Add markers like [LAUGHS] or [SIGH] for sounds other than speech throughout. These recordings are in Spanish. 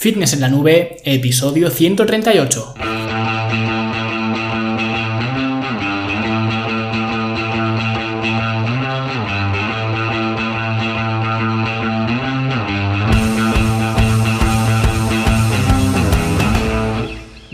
Fitness en la Nube, episodio 138.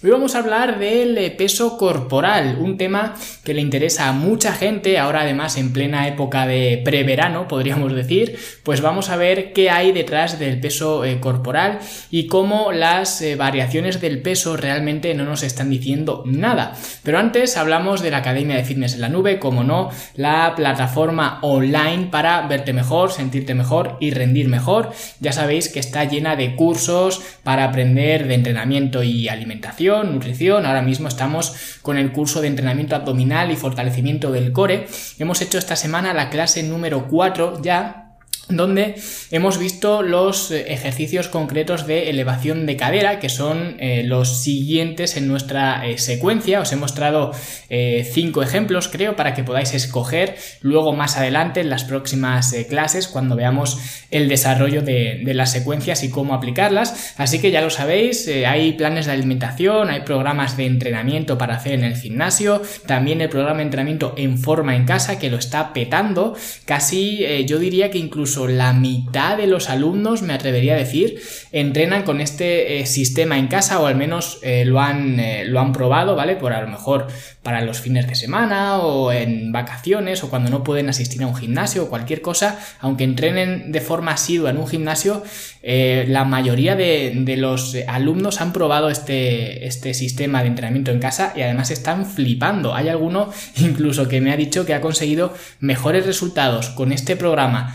Hoy vamos a hablar del eh, peso corporal, un tema que le interesa a mucha gente, ahora además en plena época de preverano, podríamos decir, pues vamos a ver qué hay detrás del peso eh, corporal y cómo las eh, variaciones del peso realmente no nos están diciendo nada. Pero antes hablamos de la Academia de Fitness en la Nube, como no, la plataforma online para verte mejor, sentirte mejor y rendir mejor. Ya sabéis que está llena de cursos para aprender de entrenamiento y alimentación nutrición. Ahora mismo estamos con el curso de entrenamiento abdominal y fortalecimiento del core. Hemos hecho esta semana la clase número 4 ya donde hemos visto los eh, ejercicios concretos de elevación de cadera, que son eh, los siguientes en nuestra eh, secuencia. Os he mostrado cinco ejemplos, creo, para que podáis escoger luego más adelante en las próximas clases, cuando veamos el desarrollo de, de, las secuencias y cómo aplicarlas. Así que ya lo sabéis, hay planes de alimentación, hay programas de entrenamiento para hacer en el gimnasio, también el programa de entrenamiento en forma en casa, que lo está petando. Casi, yo diría que incluso la mitad de los alumnos, me atrevería a decir, entrenan con este eh, sistema en casa o al menos eh, lo, han, eh, lo han probado, ¿vale? Por a lo mejor para los fines de semana o en vacaciones o cuando no pueden asistir a un gimnasio o cualquier cosa, aunque entrenen de forma asidua en un gimnasio, la mayoría de, los alumnos han probado este, este sistema de entrenamiento en casa y además están flipando. Hay alguno [LAUGHS] incluso que me ha dicho que ha conseguido mejores resultados con este programa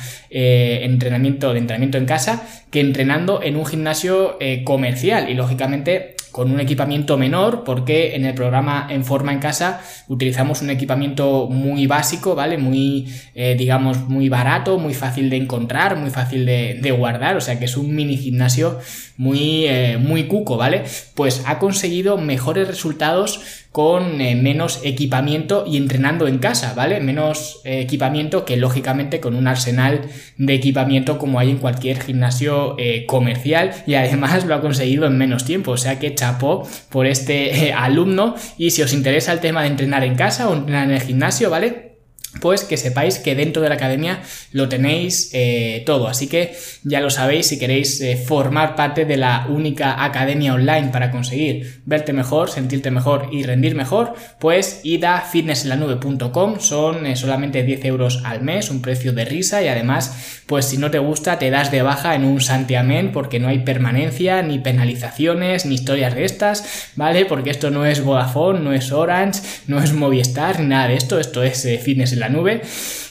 entrenamiento de entrenamiento en casa que entrenando en un gimnasio eh, comercial y lógicamente con un equipamiento menor porque en el programa en forma en casa utilizamos un equipamiento muy básico, ¿vale? Muy, eh, digamos, muy barato, muy fácil de encontrar, muy fácil de, guardar, o sea que es un mini gimnasio muy, eh, muy cuco, ¿vale? Pues ha conseguido mejores resultados con eh, menos equipamiento y entrenando en casa, ¿vale? Menos equipamiento que lógicamente con un arsenal de equipamiento como hay en cualquier gimnasio comercial y además lo ha conseguido en menos tiempo, o sea que por este eh, alumno y si os interesa el tema de entrenar en casa o entrenar en el gimnasio, ¿vale? Pues que sepáis que dentro de la academia lo tenéis eh, todo. Así que ya lo sabéis, si queréis eh, formar parte de la única academia online para conseguir verte mejor, sentirte mejor y rendir mejor, pues id a fitnessenlanube.com, son eh, solamente 10 euros al mes, un precio de risa y además, pues si no te gusta, te das de baja en un santiamén porque no hay permanencia, ni penalizaciones, ni historias de estas, ¿vale? Porque esto no es Vodafone, no es Orange, no es Movistar, ni nada de esto, esto es Fitness nube.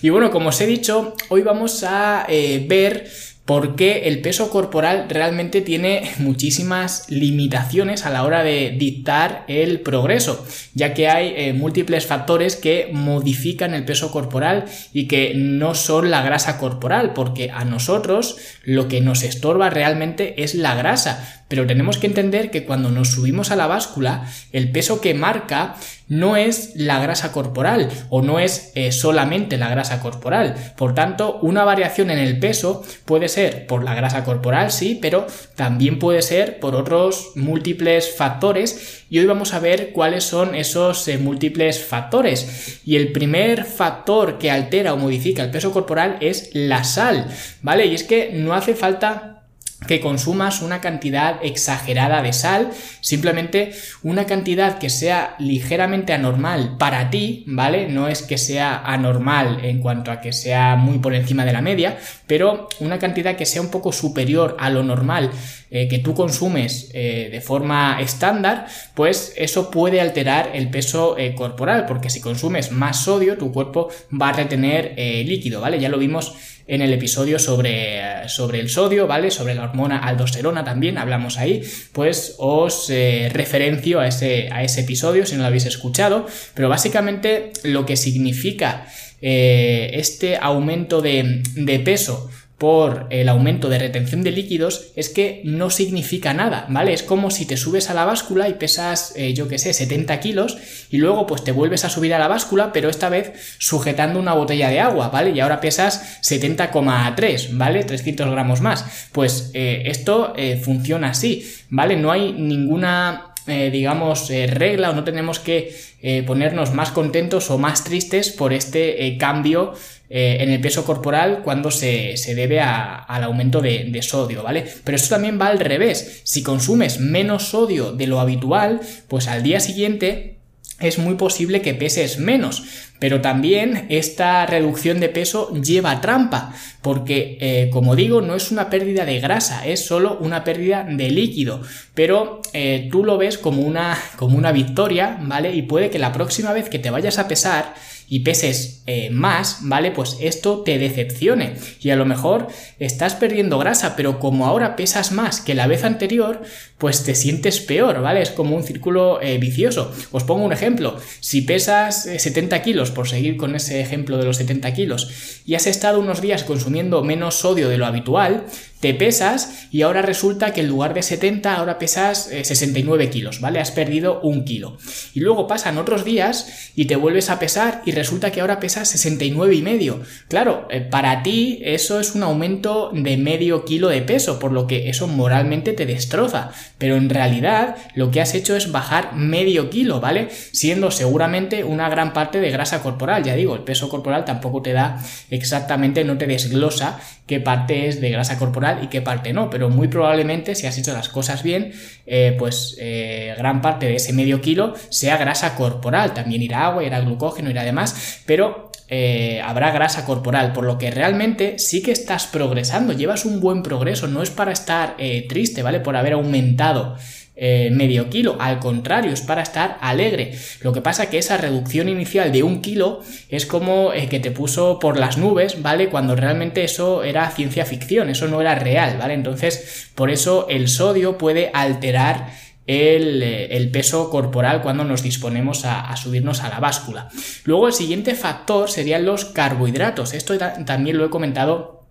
Y bueno, como os he dicho, hoy vamos a eh, ver porque el peso corporal realmente tiene [LAUGHS] muchísimas limitaciones a la hora de dictar el progreso, ya que hay eh, múltiples factores que modifican el peso corporal y que no son la grasa corporal, porque a nosotros lo que nos estorba realmente es la grasa, pero tenemos que entender que cuando nos subimos a la báscula, el peso que marca no es la grasa corporal o no es eh, solamente la grasa corporal. Por tanto, una variación en el peso puede ser por la grasa corporal, sí, pero también puede ser por otros múltiples factores y hoy vamos a ver cuáles son esos eh, múltiples factores. Y el primer factor que altera o modifica el peso corporal es la sal, ¿vale? Y es que no hace falta que consumas una cantidad exagerada de sal, simplemente una cantidad que sea ligeramente anormal para ti, ¿vale? No es que sea anormal en cuanto a que sea muy por encima de la media, pero una cantidad que sea un poco superior a lo normal eh, que tú consumes eh, de forma estándar, pues eso puede alterar el peso eh, corporal, porque si consumes más sodio, tu cuerpo va a retener líquido, ¿vale? Ya lo vimos en el episodio sobre, sobre el sodio, ¿vale? Sobre la hormona aldosterona también hablamos ahí, pues os eh, referencio a ese, a ese episodio si no lo habéis escuchado, pero básicamente lo que significa eh, este aumento de, peso por el aumento de retención de líquidos es que no significa nada, ¿vale? Es como si te subes a la báscula y pesas, eh, yo qué sé, 70 kilos y luego pues te vuelves a subir a la báscula, pero esta vez sujetando una botella de agua, ¿vale? Y ahora pesas 70,3, ¿vale? 300 gramos más. Pues eh, esto funciona así, ¿vale? No hay ninguna digamos, regla o no tenemos que ponernos más contentos o más tristes por este cambio eh, en el peso corporal cuando se, debe al aumento de, de, sodio, ¿vale? Pero esto también va al revés. Si consumes menos sodio de lo habitual, pues al día siguiente es muy posible que peses menos. Pero también esta reducción de peso lleva trampa, porque eh, como digo, no es una pérdida de grasa, es solo una pérdida de líquido. Pero eh, tú lo ves como una, como una victoria, ¿vale? Y puede que la próxima vez que te vayas a pesar y peses eh, más, ¿vale? Pues esto te decepcione. Y a lo mejor estás perdiendo grasa, pero como ahora pesas más que la vez anterior, pues te sientes peor, ¿vale? Es como un círculo vicioso. Os pongo un ejemplo. Si pesas 70 kilos por seguir con ese ejemplo de los 70 kilos, y has estado unos días consumiendo menos sodio de lo habitual, te pesas y ahora resulta que en lugar de 70 ahora pesas 69 eh, kilos, ¿vale? Has perdido un kilo. Y luego pasan otros días y te vuelves a pesar y resulta que ahora pesas 69 y medio. Claro, eh, para ti eso es un aumento de medio kilo de peso, por lo que eso moralmente te destroza. Pero en realidad lo que has hecho es bajar medio kilo, ¿vale? Siendo seguramente una gran parte de grasa corporal. Ya digo, el peso corporal tampoco te da exactamente, no te desglosa qué parte es de grasa corporal y qué parte no, pero muy probablemente si has hecho las cosas bien, eh, pues eh, gran parte de ese medio kilo sea grasa corporal, también irá agua, irá glucógeno, irá demás, pero eh, habrá grasa corporal, por lo que realmente sí que estás progresando, llevas un buen progreso, no es para estar triste, ¿vale? Por haber aumentado eh, medio kilo, al contrario, es para estar alegre. Lo que pasa que esa reducción inicial de un kilo es como eh, que te puso por las nubes, ¿vale? Cuando realmente eso era ciencia ficción, eso no era real, ¿vale? Entonces, por eso el sodio puede alterar el, eh, peso corporal cuando nos disponemos a, a, subirnos a la báscula. Luego el siguiente factor serían los carbohidratos. Esto también lo he comentado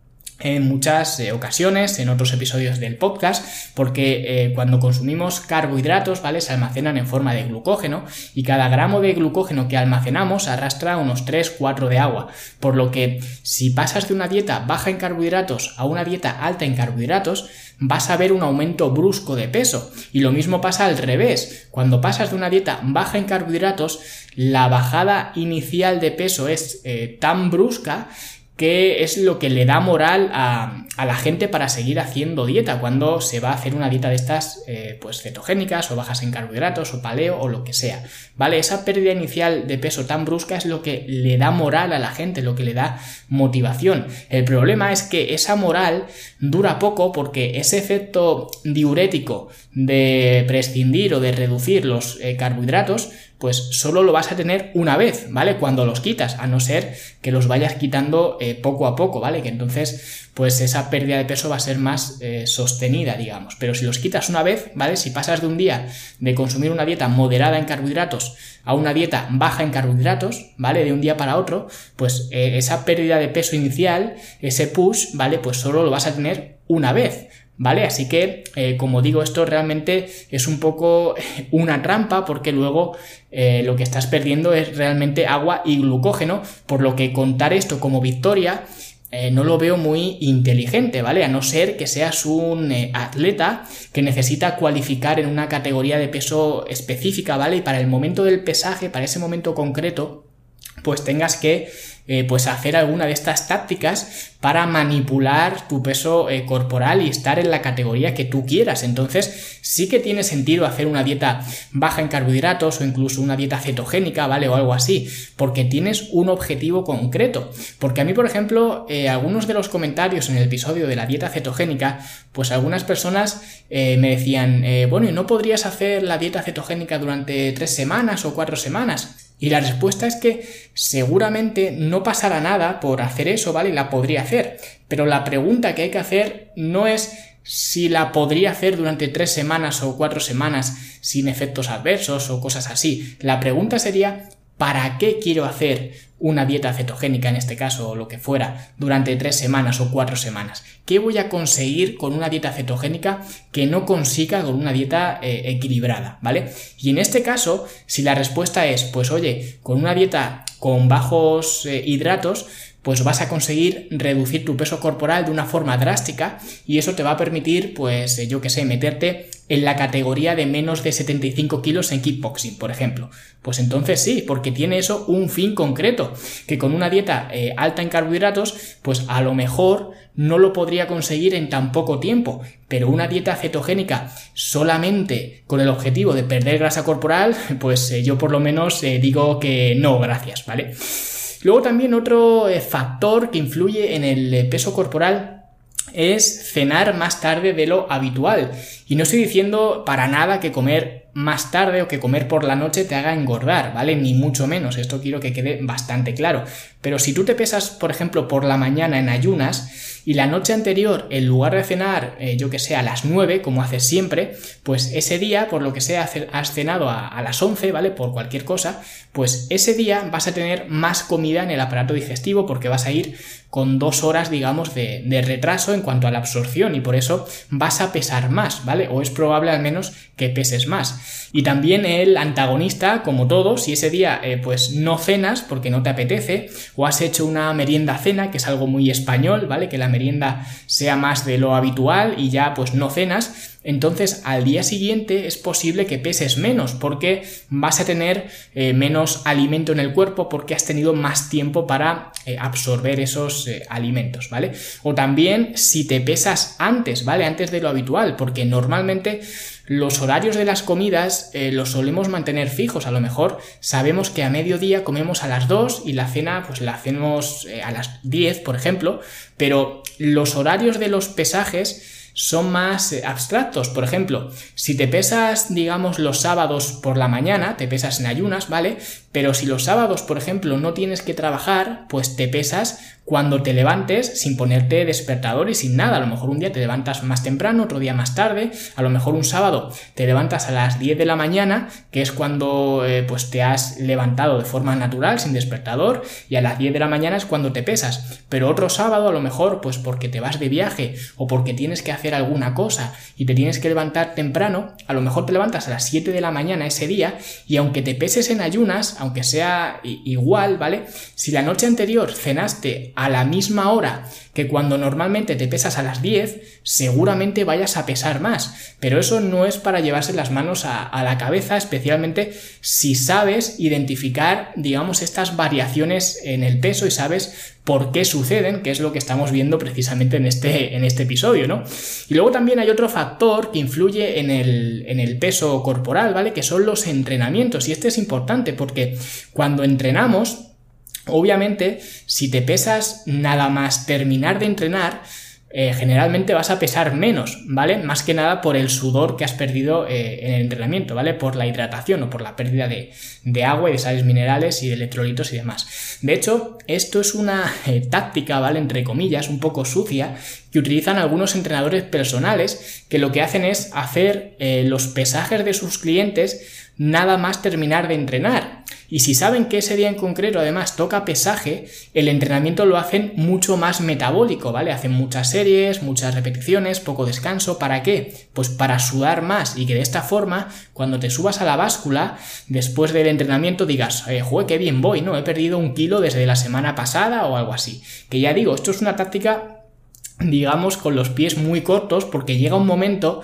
en muchas eh, ocasiones, en otros episodios del podcast, porque eh, cuando consumimos carbohidratos, ¿vale? Se almacenan en forma de glucógeno y cada gramo de glucógeno que almacenamos arrastra unos 3-4 de agua, por lo que si pasas de una dieta baja en carbohidratos a una dieta alta en carbohidratos, vas a ver un aumento brusco de peso. Y lo mismo pasa al revés. Cuando pasas de una dieta baja en carbohidratos, la bajada inicial de peso es eh, tan brusca qué es lo que le da moral a, la gente para seguir haciendo dieta cuando se va a hacer una dieta de estas eh, pues cetogénicas o bajas en carbohidratos o paleo o lo que sea vale esa pérdida inicial de peso tan brusca es lo que le da moral a la gente lo que le da motivación. El problema es que esa moral dura poco porque ese efecto diurético de prescindir o de reducir los eh, carbohidratos pues solo lo vas a tener una vez, ¿vale? Cuando los quitas, a no ser que los vayas quitando eh, poco a poco, ¿vale? Que entonces, pues esa pérdida de peso va a ser más eh, sostenida, digamos. Pero si los quitas una vez, ¿vale? Si pasas de un día de consumir una dieta moderada en carbohidratos a una dieta baja en carbohidratos, ¿vale? De un día para otro, pues eh, esa pérdida de peso inicial, ese push, ¿vale? Pues solo lo vas a tener una vez. ¿Vale? Así que, eh, como digo, esto realmente es un poco una trampa porque luego eh, lo que estás perdiendo es realmente agua y glucógeno, por lo que contar esto como victoria eh, no lo veo muy inteligente, ¿vale? A no ser que seas un atleta que necesita cualificar en una categoría de peso específica, ¿vale? Y para el momento del pesaje, para ese momento concreto, pues tengas que eh, pues hacer alguna de estas tácticas para manipular tu peso eh, corporal y estar en la categoría que tú quieras. Entonces sí que tiene sentido hacer una dieta baja en carbohidratos o incluso una dieta cetogénica, ¿vale? O algo así, porque tienes un objetivo concreto. Porque a mí, por ejemplo, eh, algunos de los comentarios en el episodio de la dieta cetogénica, pues algunas personas me decían, bueno, ¿y no podrías hacer la dieta cetogénica durante tres semanas o cuatro semanas? Y la respuesta es que seguramente no pasará nada por hacer eso, ¿vale? La podría hacer. Pero la pregunta que hay que hacer no es si la podría hacer durante tres semanas o cuatro semanas sin efectos adversos o cosas así. La pregunta sería, ¿para qué quiero hacer una dieta cetogénica en este caso o lo que fuera durante tres semanas o cuatro semanas? ¿Qué voy a conseguir con una dieta cetogénica que no consiga con una dieta eh, equilibrada? ¿Vale? Y en este caso, si la respuesta es, pues oye, con una dieta con bajos eh, hidratos, pues vas a conseguir reducir tu peso corporal de una forma drástica y eso te va a permitir, pues eh, yo que sé, meterte en la categoría de menos de 75 kilos en kickboxing, por ejemplo. Pues entonces sí, porque tiene eso un fin concreto, que con una dieta eh, alta en carbohidratos, pues a lo mejor no lo podría conseguir en tan poco tiempo, pero una dieta cetogénica solamente con el objetivo de perder grasa corporal, [LAUGHS] pues eh, yo por lo menos digo que no, gracias, ¿vale? Luego también otro eh, factor que influye en el eh, peso corporal es cenar más tarde de lo habitual. Y no estoy diciendo para nada que comer más tarde o que comer por la noche te haga engordar, ¿vale? Ni mucho menos, esto quiero que quede bastante claro. Pero si tú te pesas, por ejemplo, por la mañana en ayunas, y la noche anterior, en lugar de cenar, eh, yo que sé, a las 9, como haces siempre, pues ese día, por lo que sea, has cenado a, las 11, ¿vale? Por cualquier cosa, pues ese día vas a tener más comida en el aparato digestivo porque vas a ir con dos horas, digamos, de, de retraso en cuanto a la absorción y por eso vas a pesar más, ¿vale? O es probable al menos que peses más. Y también el antagonista, como todo, si ese día eh, pues no cenas porque no te apetece, o has hecho una merienda cena, que es algo muy español, ¿vale? Que la merienda sea más de lo habitual y ya pues no cenas, entonces al día siguiente es posible que peses menos porque vas a tener eh, menos alimento en el cuerpo porque has tenido más tiempo para eh, absorber esos alimentos, ¿vale? O también si te pesas antes, ¿vale? Antes de lo habitual, porque normalmente los horarios de las comidas eh, los solemos mantener fijos. A lo mejor sabemos que a mediodía comemos a las 2 y la cena pues la hacemos eh, a las 10, por ejemplo, pero los horarios de los pesajes son más eh, abstractos. Por ejemplo, si te pesas, digamos, los sábados por la mañana, te pesas en ayunas, ¿vale? Pero si los sábados, por ejemplo, no tienes que trabajar, pues te pesas cuando te levantes sin ponerte despertador y sin nada. A lo mejor un día te levantas más temprano, otro día más tarde, a lo mejor un sábado te levantas a las 10 de la mañana, que es cuando eh, pues te has levantado de forma natural, sin despertador, y a las 10 de la mañana es cuando te pesas. Pero otro sábado, a lo mejor, pues porque te vas de viaje o porque tienes que hacer alguna cosa y te tienes que levantar temprano, a lo mejor te levantas a las 7 de la mañana ese día y aunque te peses en ayunas, aunque sea igual, ¿vale? Si la noche anterior cenaste a la misma hora que cuando normalmente te pesas a las 10, seguramente vayas a pesar más. Pero eso no es para llevarse las manos a, la cabeza, especialmente si sabes identificar, digamos, estas variaciones en el peso y sabes por qué suceden, que es lo que estamos viendo precisamente en este, en este episodio, ¿no? Y luego también hay otro factor que influye en el, en el peso corporal, ¿vale? Que son los entrenamientos. Y este es importante porque cuando entrenamos, Obviamente, si te pesas nada más terminar de entrenar, eh, generalmente vas a pesar menos, ¿vale? Más que nada por el sudor que has perdido eh, en el entrenamiento, ¿vale? Por la hidratación o por la pérdida de, agua y de sales minerales y de electrolitos y demás. De hecho, esto es una eh, táctica, ¿vale? Entre comillas, un poco sucia, que utilizan algunos entrenadores personales que lo que hacen es hacer los pesajes de sus clientes nada más terminar de entrenar. Y si saben que ese día en concreto además toca pesaje, el entrenamiento lo hacen mucho más metabólico, ¿vale? Hacen muchas series, muchas repeticiones, poco descanso. ¿Para qué? Pues para sudar más y que de esta forma, cuando te subas a la báscula, después del entrenamiento digas, eh, qué bien voy, ¿no? He perdido un kilo desde la semana pasada o algo así. Que ya digo, esto es una táctica digamos, con los pies muy cortos, porque llega un momento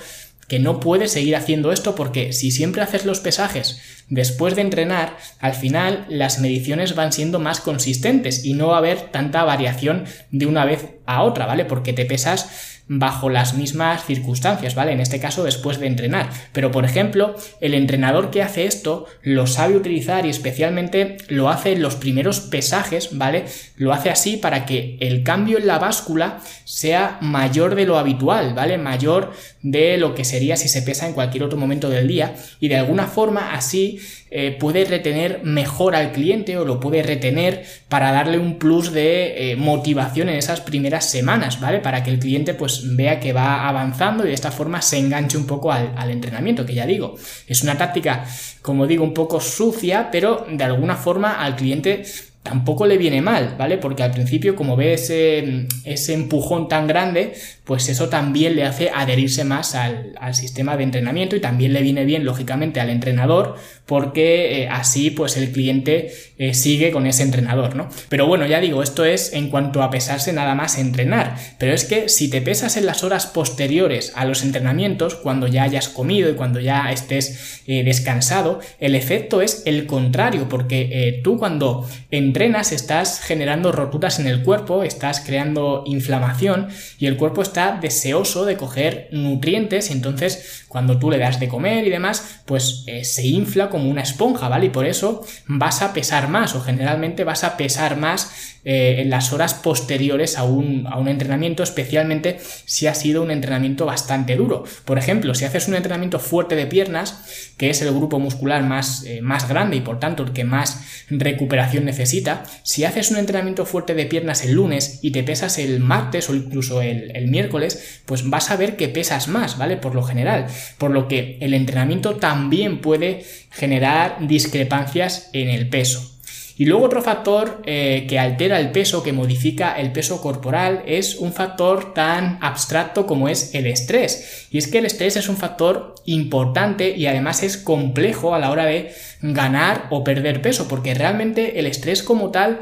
que no puedes seguir haciendo esto porque si siempre haces los pesajes después de entrenar, al final las mediciones van siendo más consistentes y no va a haber tanta variación de una vez a otra, ¿vale? Porque te pesas bajo las mismas circunstancias, ¿vale? En este caso después de entrenar. Pero por ejemplo, el entrenador que hace esto lo sabe utilizar y especialmente lo hace en los primeros pesajes, ¿vale? Lo hace así para que el cambio en la báscula sea mayor de lo habitual, ¿vale? Mayor de lo que sería si se pesa en cualquier otro momento del día y de alguna forma así eh, puede retener mejor al cliente o lo puede retener para darle un plus de eh, motivación en esas primeras semanas, ¿vale? Para que el cliente pues vea que va avanzando y de esta forma se enganche un poco al, al entrenamiento, que ya digo, es una táctica, como digo, un poco sucia, pero de alguna forma al cliente tampoco le viene mal, ¿vale? Porque al principio, como ve ese, ese empujón tan grande, pues eso también le hace adherirse más al, sistema de entrenamiento y también le viene bien, lógicamente, al entrenador, porque eh, así, pues el cliente eh, sigue con ese entrenador, ¿no? Pero bueno, ya digo, esto es en cuanto a pesarse nada más entrenar, pero es que si te pesas en las horas posteriores a los entrenamientos, cuando ya hayas comido y cuando ya estés eh, descansado, el efecto es el contrario, porque tú cuando entrenas estás generando roturas en el cuerpo, estás creando inflamación y el cuerpo está deseoso de coger nutrientes y entonces cuando tú le das de comer y demás, pues eh, se infla como una esponja, ¿vale? Y por eso vas a pesar más o generalmente vas a pesar más eh, en las horas posteriores a un, a un entrenamiento, especialmente si ha sido un entrenamiento bastante duro. Por ejemplo, si haces un entrenamiento fuerte de piernas, que es el grupo muscular más, eh, más grande y por tanto el que más recuperación necesita, si haces un entrenamiento fuerte de piernas el lunes y te pesas el martes o incluso el, el miércoles, pues vas a ver que pesas más, ¿vale? Por lo general. Por lo que el entrenamiento también puede generar discrepancias en el peso. Y luego otro factor eh, que altera el peso, que modifica el peso corporal, es un factor tan abstracto como es el estrés. Y es que el estrés es un factor importante y además es complejo a la hora de ganar o perder peso, porque realmente el estrés como tal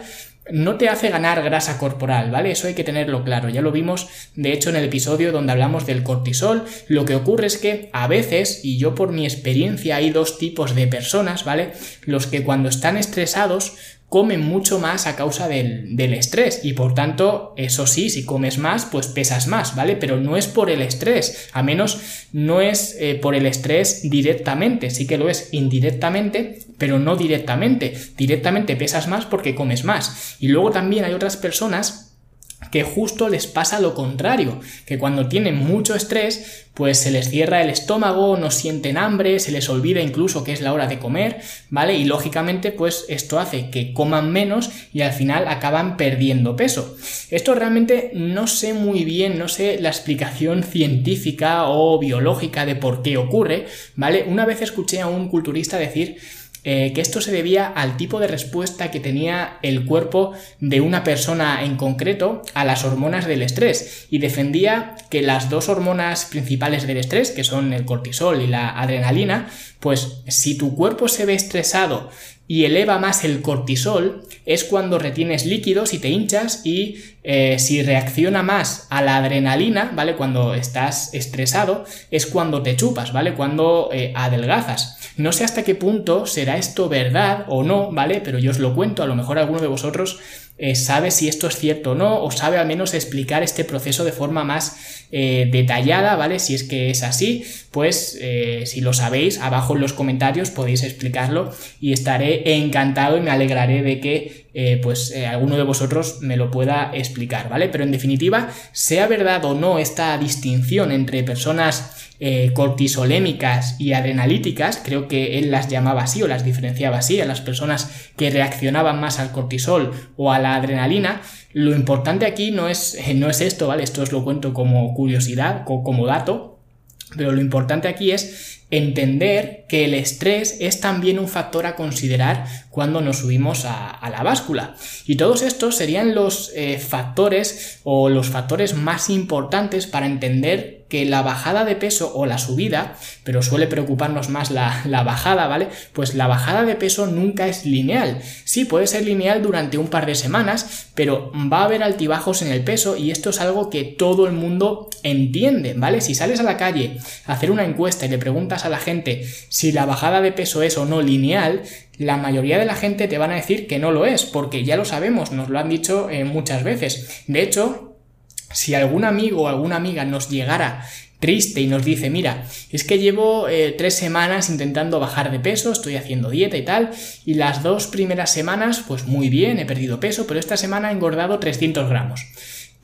no te hace ganar grasa corporal, ¿vale? Eso hay que tenerlo claro. Ya lo vimos, de hecho, en el episodio donde hablamos del cortisol. Lo que ocurre es que a veces, y yo por mi experiencia, hay dos tipos de personas, ¿vale? Los que cuando están estresados comen mucho más a causa del, estrés y por tanto, eso sí, si comes más, pues pesas más, ¿vale? Pero no es por el estrés, a menos no es eh, por el estrés directamente, sí que lo es indirectamente, pero no directamente. Directamente pesas más porque comes más. Y luego también hay otras personas que justo les pasa lo contrario, que cuando tienen mucho estrés, pues se les cierra el estómago, no sienten hambre, se les olvida incluso que es la hora de comer, ¿vale? Y lógicamente, pues esto hace que coman menos y al final acaban perdiendo peso. Esto realmente no sé muy bien, no sé la explicación científica o biológica de por qué ocurre, ¿vale? Una vez escuché a un culturista decir eh, que esto se debía al tipo de respuesta que tenía el cuerpo de una persona en concreto a las hormonas del estrés y defendía que las dos hormonas principales del estrés, que son el cortisol y la adrenalina, pues si tu cuerpo se ve estresado y eleva más el cortisol, es cuando retienes líquidos y te hinchas y eh, si reacciona más a la adrenalina, ¿vale? Cuando estás estresado, es cuando te chupas, ¿vale? Cuando eh, adelgazas. No sé hasta qué punto será esto verdad o no, ¿vale? Pero yo os lo cuento, a lo mejor alguno de vosotros eh, sabe si esto es cierto o no, o sabe al menos explicar este proceso de forma más eh, detallada, ¿vale? Si es que es así, pues eh, si lo sabéis, abajo en los comentarios podéis explicarlo y estaré encantado y me alegraré de que pues alguno de vosotros me lo pueda explicar, ¿vale? Pero en definitiva, sea verdad o no esta distinción entre personas eh, cortisolémicas y adrenalíticas, creo que él las llamaba así o las diferenciaba así, a las personas que reaccionaban más al cortisol o a la adrenalina, lo importante aquí no es, no es esto, ¿vale? Esto os lo cuento como curiosidad, como dato, pero lo importante aquí es entender que el estrés es también un factor a considerar cuando nos subimos a, la báscula. Y todos estos serían los eh, factores o los factores más importantes para entender que la bajada de peso o la subida, pero suele preocuparnos más la, bajada, ¿vale? Pues la bajada de peso nunca es lineal. Sí, puede ser lineal durante un par de semanas, pero va a haber altibajos en el peso y esto es algo que todo el mundo entiende, ¿vale? Si sales a la calle a hacer una encuesta y le preguntas a la gente si la bajada de peso es o no lineal, la mayoría de la gente te van a decir que no lo es, porque ya lo sabemos, nos lo han dicho eh, muchas veces. De hecho, si algún amigo o alguna amiga nos llegara triste y nos dice, mira, es que llevo eh, tres semanas intentando bajar de peso, estoy haciendo dieta y tal, y las dos primeras semanas, pues muy bien, he perdido peso, pero esta semana he engordado 300 gramos.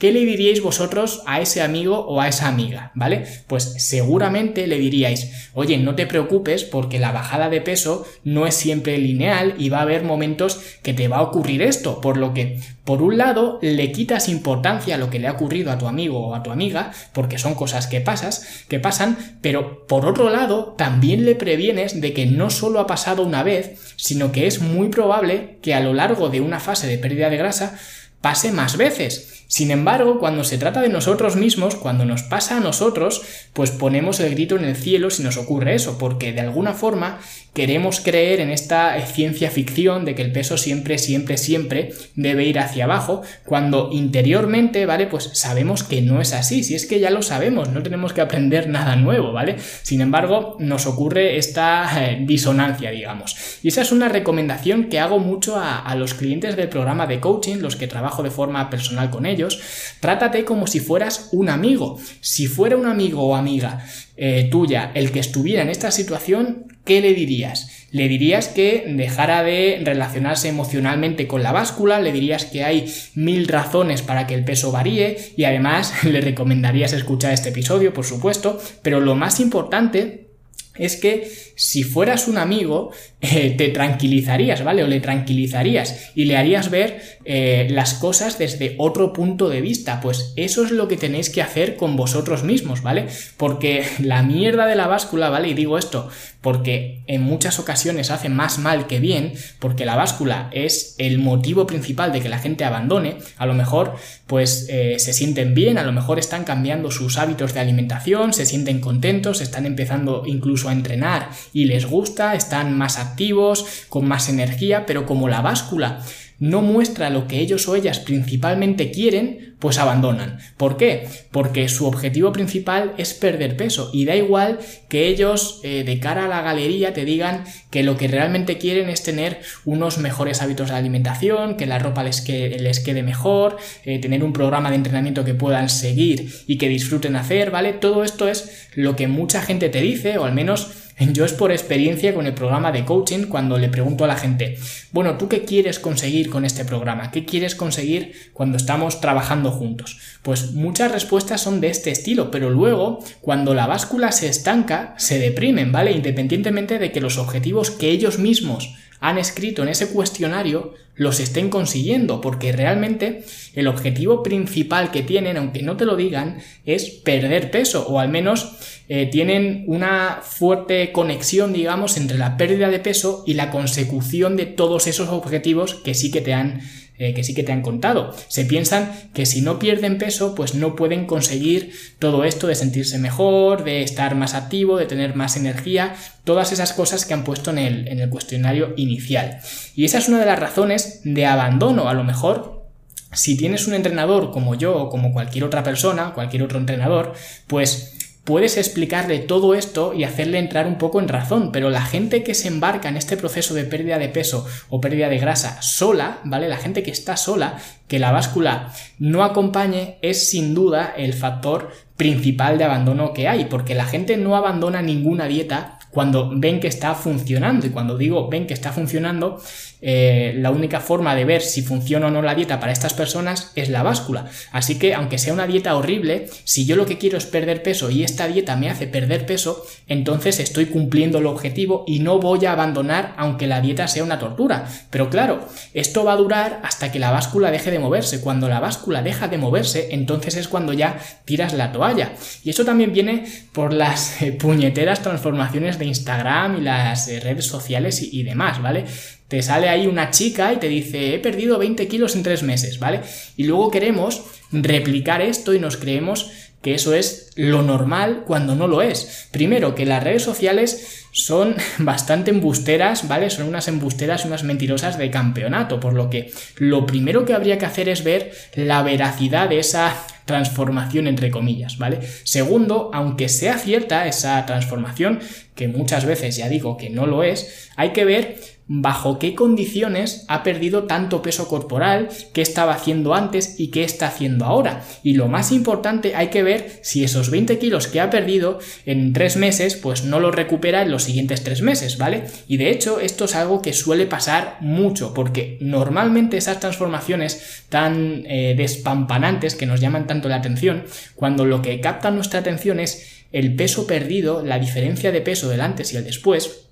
¿Qué le diríais vosotros a ese amigo o a esa amiga? ¿Vale? Pues seguramente le diríais, oye, no te preocupes porque la bajada de peso no es siempre lineal y va a haber momentos que te va a ocurrir esto, por lo que por un lado, le quitas importancia a lo que le ha ocurrido a tu amigo o a tu amiga, porque son cosas que pasas, que pasan, pero por otro lado, también le previenes de que no solo ha pasado una vez, sino que es muy probable que a lo largo de una fase de pérdida de grasa pase más veces. Sin embargo, cuando se trata de nosotros mismos, cuando nos pasa a nosotros, pues ponemos el grito en el cielo si nos ocurre eso, porque de alguna forma queremos creer en esta ciencia ficción de que el peso siempre, siempre, siempre debe ir hacia abajo, cuando interiormente, ¿vale? Pues sabemos que no es así, si es que ya lo sabemos, no tenemos que aprender nada nuevo, ¿vale? Sin embargo, nos ocurre esta eh, disonancia, digamos. Y esa es una recomendación que hago mucho a, a los clientes del programa de coaching, los que de forma personal con ellos, trátate como si fueras un amigo. Si fuera un amigo o amiga eh, tuya el que estuviera en esta situación, ¿qué le dirías? Le dirías que dejara de relacionarse emocionalmente con la báscula, le dirías que hay mil razones para que el peso varíe y además [LAUGHS] le recomendarías escuchar este episodio, por supuesto, pero lo más importante es que si fueras un amigo, eh, te tranquilizarías, ¿vale? O le tranquilizarías y le harías ver eh, las cosas desde otro punto de vista. Pues eso es lo que tenéis que hacer con vosotros mismos, ¿vale? Porque [LAUGHS] la mierda de la báscula, ¿vale? Y digo esto porque en muchas ocasiones hace más mal que bien, porque la báscula es el motivo principal de que la gente abandone, a lo mejor pues eh, se sienten bien, a lo mejor están cambiando sus hábitos de alimentación, se sienten contentos, están empezando incluso a entrenar. Y les gusta, están más activos, con más energía, pero como la báscula no muestra lo que ellos o ellas principalmente quieren, pues abandonan. ¿Por qué? Porque su objetivo principal es perder peso y da igual que ellos eh, de cara a la galería te digan que lo que realmente quieren es tener unos mejores hábitos de alimentación, que la ropa les, les quede mejor, eh, tener un programa de entrenamiento que puedan seguir y que disfruten hacer, ¿vale? Todo esto es lo que mucha gente te dice, o al menos yo es por experiencia con el programa de coaching cuando le pregunto a la gente, bueno, ¿tú qué quieres conseguir con este programa? ¿Qué quieres conseguir cuando estamos trabajando juntos? Pues muchas respuestas son de este estilo, pero luego, cuando la báscula se estanca, se deprimen, ¿vale? Independientemente de que los objetivos que ellos mismos han escrito en ese cuestionario los estén consiguiendo, porque realmente el objetivo principal que tienen, aunque no te lo digan, es perder peso, o al menos eh, tienen una fuerte conexión, digamos, entre la pérdida de peso y la consecución de todos esos objetivos que sí que te han eh, que sí que te han contado. Se piensan que si no pierden peso, pues no pueden conseguir todo esto de sentirse mejor, de estar más activo, de tener más energía, todas esas cosas que han puesto en el, en el cuestionario inicial. Y esa es una de las razones de abandono, a lo mejor si tienes un entrenador como yo o como cualquier otra persona, cualquier otro entrenador, pues puedes explicarle todo esto y hacerle entrar un poco en razón, pero la gente que se embarca en este proceso de pérdida de peso o pérdida de grasa sola, ¿vale? La gente que está sola, que la báscula no acompañe, es sin duda el factor principal de abandono que hay, porque la gente no abandona ninguna dieta cuando ven que está funcionando. Y cuando digo ven que está funcionando, eh, la única forma de ver si funciona o no la dieta para estas personas es la báscula. Así que aunque sea una dieta horrible, si yo lo que quiero es perder peso y esta dieta me hace perder peso, entonces estoy cumpliendo el objetivo y no voy a abandonar aunque la dieta sea una tortura. Pero claro, esto va a durar hasta que la báscula deje de moverse. Cuando la báscula deja de moverse, entonces es cuando ya tiras la toalla. Y eso también viene por las eh, puñeteras transformaciones de Instagram y las eh, redes sociales y, demás, ¿vale? Te sale ahí una chica y te dice, he perdido 20 kilos en tres meses, ¿vale? Y luego queremos replicar esto y nos creemos que eso es lo normal cuando no lo es. Primero, que las redes sociales son [LAUGHS] bastante embusteras, ¿vale? Son unas embusteras y unas mentirosas de campeonato, por lo que lo primero que habría que hacer es ver la veracidad de esa transformación entre comillas, ¿vale? Segundo, aunque sea cierta esa transformación, que muchas veces ya digo que no lo es, hay que ver bajo qué condiciones ha perdido tanto peso corporal, qué estaba haciendo antes y qué está haciendo ahora. Y lo más importante, hay que ver si esos 20 kilos que ha perdido en tres meses, pues no los recupera en los siguientes tres meses, ¿vale? Y de hecho, esto es algo que suele pasar mucho, porque normalmente esas transformaciones tan eh, despampanantes que nos llaman tanto la atención, cuando lo que capta nuestra atención es el peso perdido, la diferencia de peso del antes y el después,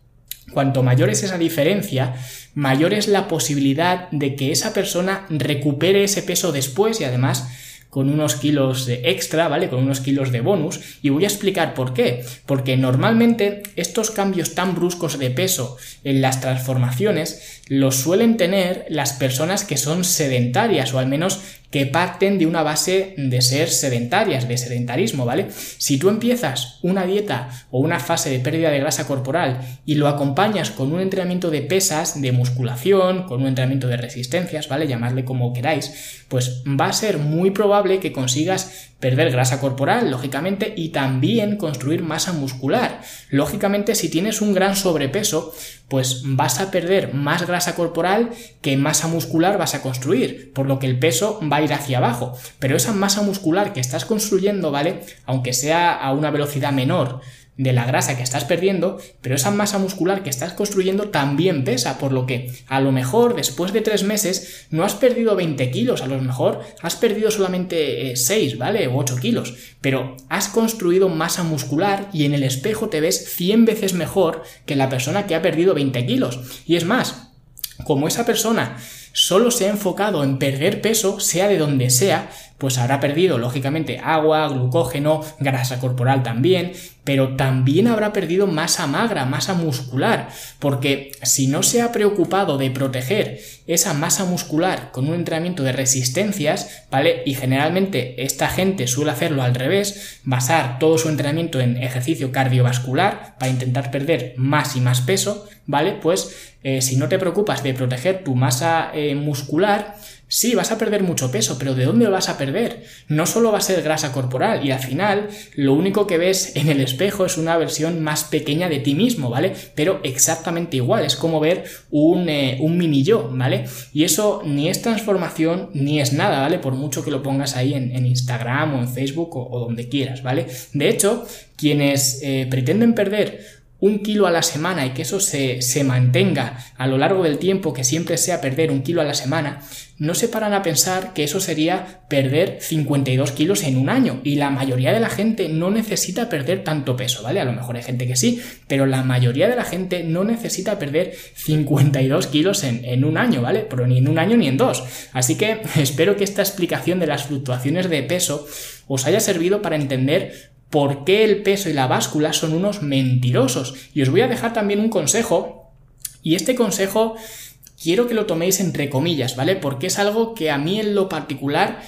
Cuanto mayor es esa diferencia, mayor es la posibilidad de que esa persona recupere ese peso después y además con unos kilos extra, ¿vale? Con unos kilos de bonus. Y voy a explicar por qué. Porque normalmente estos cambios tan bruscos de peso en las transformaciones los suelen tener las personas que son sedentarias o al menos que parten de una base de ser sedentarias, de sedentarismo, ¿vale? Si tú empiezas una dieta o una fase de pérdida de grasa corporal y lo acompañas con un entrenamiento de pesas, de musculación, con un entrenamiento de resistencias, ¿vale? Llamarle como queráis, pues va a ser muy probable que consigas perder grasa corporal, lógicamente, y también construir masa muscular. Lógicamente, si tienes un gran sobrepeso, pues vas a perder más grasa corporal que masa muscular vas a construir, por lo que el peso va ir hacia abajo. Pero esa masa muscular que estás construyendo, ¿vale? Aunque sea a una velocidad menor, de la grasa que estás perdiendo, pero esa masa muscular que estás construyendo también pesa, por lo que a lo mejor después de tres meses no has perdido 20 kilos, a lo mejor has perdido solamente 6, eh, ¿vale? O 8 kilos, pero has construido masa muscular y en el espejo te ves 100 veces mejor que la persona que ha perdido 20 kilos. Y es más, como esa persona solo se ha enfocado en perder peso, sea de donde sea, pues habrá perdido lógicamente agua, glucógeno, grasa corporal también, pero también habrá perdido masa magra, masa muscular, porque si no se ha preocupado de proteger esa masa muscular con un entrenamiento de resistencias, ¿vale? Y generalmente esta gente suele hacerlo al revés, basar todo su entrenamiento en ejercicio cardiovascular para intentar perder más y más peso, ¿vale? Pues eh, si no te preocupas de proteger tu masa eh, muscular, Sí, vas a perder mucho peso, pero ¿de dónde lo vas a perder? No solo va a ser grasa corporal y al final lo único que ves en el espejo es una versión más pequeña de ti mismo, ¿vale? Pero exactamente igual, es como ver un, eh, un mini yo, ¿vale? Y eso ni es transformación ni es nada, ¿vale? Por mucho que lo pongas ahí en, Instagram o en Facebook o, donde quieras, ¿vale? De hecho, quienes eh, pretenden perder un kilo a la semana y que eso se, se, mantenga a lo largo del tiempo, que siempre sea perder un kilo a la semana, no se paran a pensar que eso sería perder 52 kilos en un año. Y la mayoría de la gente no necesita perder tanto peso, ¿vale? A lo mejor hay gente que sí, pero la mayoría de la gente no necesita perder 52 kilos en, en un año, ¿vale? Pero ni en un año ni en dos. Así que [LAUGHS] espero que esta explicación de las fluctuaciones de peso os haya servido para entender por qué el peso y la báscula son unos mentirosos. Y os voy a dejar también un consejo, y este consejo quiero que lo toméis entre comillas, ¿vale? Porque es algo que a mí en lo particular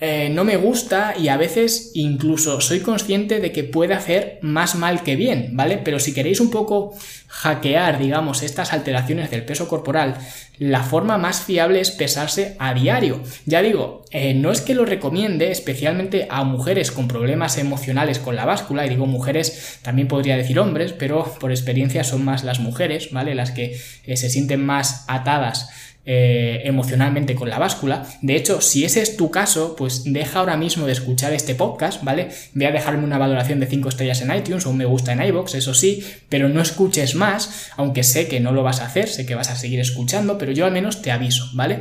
eh, no me gusta y a veces incluso soy consciente de que puede hacer más mal que bien, ¿vale? Pero si queréis un poco hackear, digamos, estas alteraciones del peso corporal, la forma más fiable es pesarse a diario. Ya digo, eh, no es que lo recomiende especialmente a mujeres con problemas emocionales con la báscula, y digo mujeres, también podría decir hombres, pero por experiencia son más las mujeres, ¿vale? Las que eh, se sienten más atadas eh, emocionalmente con la báscula. De hecho, si ese es tu caso, pues deja ahora mismo de escuchar este podcast, ¿vale? Ve a dejarme una valoración de 5 estrellas en iTunes o un me gusta en iBox, eso sí, pero no escuches más, aunque sé que no lo vas a hacer, sé que vas a seguir escuchando, pero yo al menos te aviso, ¿vale?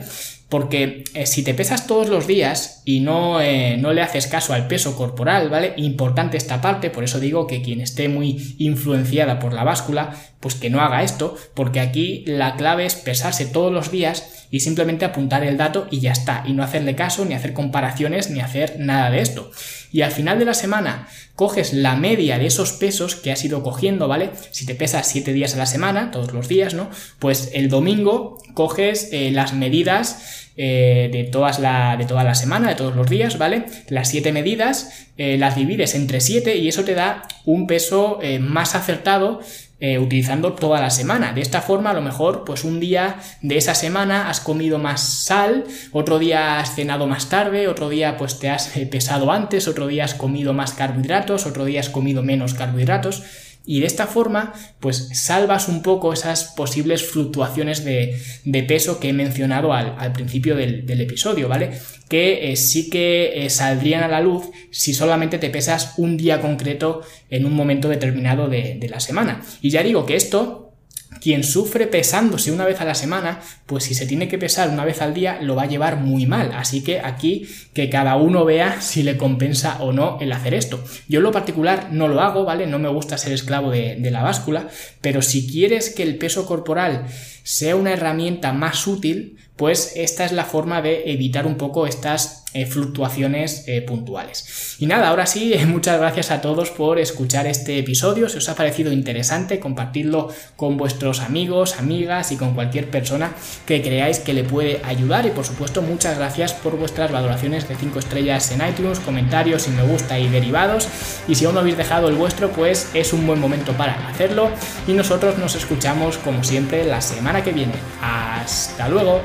Porque eh, si te pesas todos los días y no, eh, no, le haces caso al peso corporal, ¿vale? Importante esta parte, por eso digo que quien esté muy influenciada por la báscula, pues que no haga esto, porque aquí la clave es pesarse todos los días y simplemente apuntar el dato y ya está, y no hacerle caso, ni hacer comparaciones, ni hacer nada de esto. Y al final de la semana coges la media de esos pesos que has ido cogiendo, ¿vale? Si te pesas 7 días a la semana, todos los días, ¿no? Pues el domingo coges eh, las medidas eh, de, todas la, de toda la semana, de todos los días, ¿vale? Las siete medidas eh, las divides entre 7 y eso te da un peso eh, más acertado utilizando toda la semana. De esta forma, a lo mejor, pues un día de esa semana has comido más sal, otro día has cenado más tarde, otro día pues te has pesado antes, otro día has comido más carbohidratos, otro día has comido menos carbohidratos y de esta forma pues salvas un poco esas posibles fluctuaciones de, peso que he mencionado al, principio del, episodio, ¿vale? Que eh, sí que eh, saldrían a la luz si solamente te pesas un día concreto en un momento determinado de la semana. Y ya digo que esto quien sufre pesándose una vez a la semana, pues si se tiene que pesar una vez al día, lo va a llevar muy mal. Así que aquí que cada uno vea si le compensa o no el hacer esto. Yo en lo particular no lo hago, ¿vale? No me gusta ser esclavo de, de la báscula, pero si quieres que el peso corporal sea una herramienta más útil, pues esta es la forma de evitar un poco estas eh, fluctuaciones eh, puntuales. Y nada, ahora sí, [LAUGHS] muchas gracias a todos por escuchar este episodio. Si os ha parecido interesante, compartidlo con vuestros amigos, amigas y con cualquier persona que creáis que le puede ayudar. Y por supuesto, muchas gracias por vuestras valoraciones de 5 estrellas en iTunes, comentarios y me gusta y derivados. Y si aún no habéis dejado el vuestro, pues es un buen momento para hacerlo. Y nosotros nos escuchamos como siempre la semana que viene. Hasta luego.